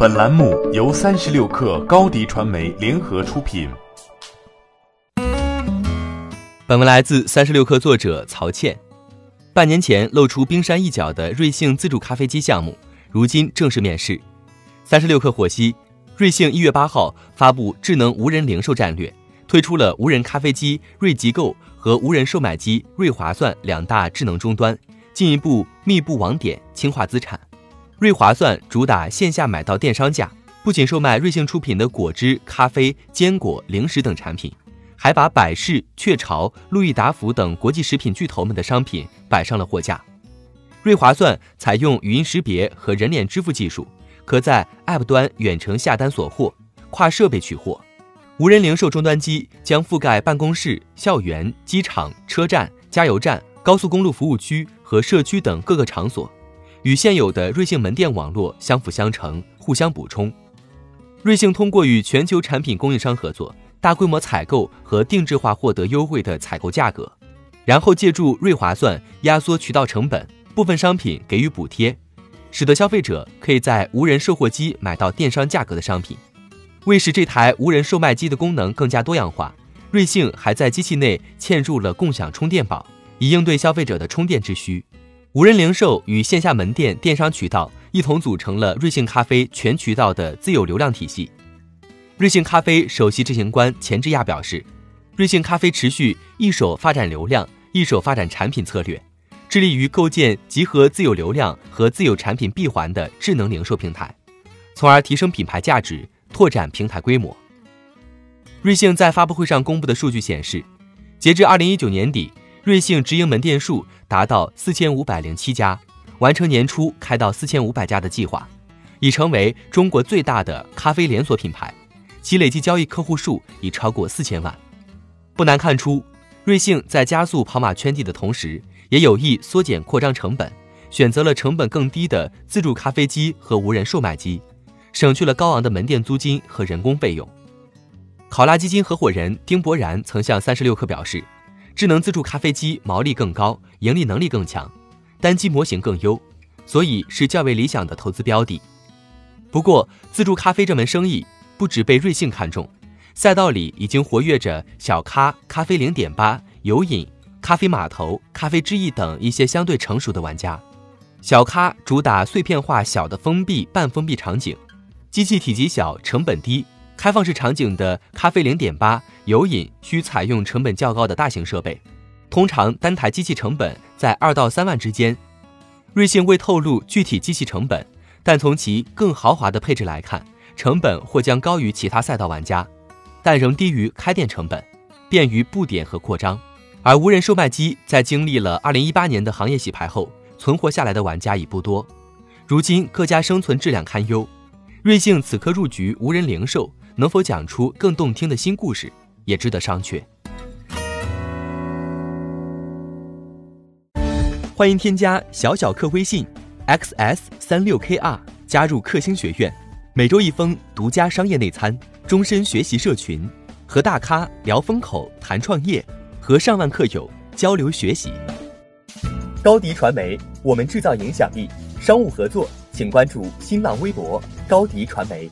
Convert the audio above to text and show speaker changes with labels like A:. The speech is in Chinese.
A: 本栏目由三十六氪高低传媒联合出品。
B: 本文来自三十六氪作者曹倩。半年前露出冰山一角的瑞幸自助咖啡机项目，如今正式面世。三十六氪获悉，瑞幸一月八号发布智能无人零售战略，推出了无人咖啡机瑞极购和无人售卖机瑞划算两大智能终端，进一步密布网点，轻化资产。瑞划算主打线下买到电商价，不仅售卖瑞幸出品的果汁、咖啡、坚果、零食等产品，还把百事、雀巢、路易达福等国际食品巨头们的商品摆上了货架。瑞划算采用语音识别和人脸支付技术，可在 App 端远程下单锁货，跨设备取货。无人零售终端机将覆盖办公室、校园、机场、车站、加油站、高速公路服务区和社区等各个场所。与现有的瑞幸门店网络相辅相成，互相补充。瑞幸通过与全球产品供应商合作，大规模采购和定制化获得优惠的采购价格，然后借助瑞划算压缩渠道成本，部分商品给予补贴，使得消费者可以在无人售货机买到电商价格的商品。为使这台无人售卖机的功能更加多样化，瑞幸还在机器内嵌入了共享充电宝，以应对消费者的充电之需。无人零售与线下门店电商渠道一同组成了瑞幸咖啡全渠道的自有流量体系。瑞幸咖啡首席执行官钱志亚表示，瑞幸咖啡持续一手发展流量，一手发展产品策略，致力于构建集合自有流量和自有产品闭环的智能零售平台，从而提升品牌价值，拓展平台规模。瑞幸在发布会上公布的数据显示，截至二零一九年底。瑞幸直营门店数达到四千五百零七家，完成年初开到四千五百家的计划，已成为中国最大的咖啡连锁品牌，其累计交易客户数已超过四千万。不难看出，瑞幸在加速跑马圈地的同时，也有意缩减扩张成本，选择了成本更低的自助咖啡机和无人售卖机，省去了高昂的门店租金和人工费用。考拉基金合伙人丁博然曾向三十六氪表示。智能自助咖啡机毛利更高，盈利能力更强，单机模型更优，所以是较为理想的投资标的。不过，自助咖啡这门生意不止被瑞幸看中，赛道里已经活跃着小咖、咖啡零点八、有饮、咖啡码头、咖啡之翼等一些相对成熟的玩家。小咖主打碎片化小的封闭、半封闭场景，机器体积小，成本低。开放式场景的咖啡零点八有饮需采用成本较高的大型设备，通常单台机器成本在二到三万之间。瑞幸未透露具体机器成本，但从其更豪华的配置来看，成本或将高于其他赛道玩家，但仍低于开店成本，便于布点和扩张。而无人售卖机在经历了二零一八年的行业洗牌后，存活下来的玩家已不多，如今各家生存质量堪忧。瑞幸此刻入局无人零售。能否讲出更动听的新故事，也值得商榷。欢迎添加小小客微信，xs 三六 kr，加入克星学院，每周一封独家商业内参，终身学习社群，和大咖聊风口、谈创业，和上万客友交流学习。高迪传媒，我们制造影响力。商务合作，请关注新浪微博高迪传媒。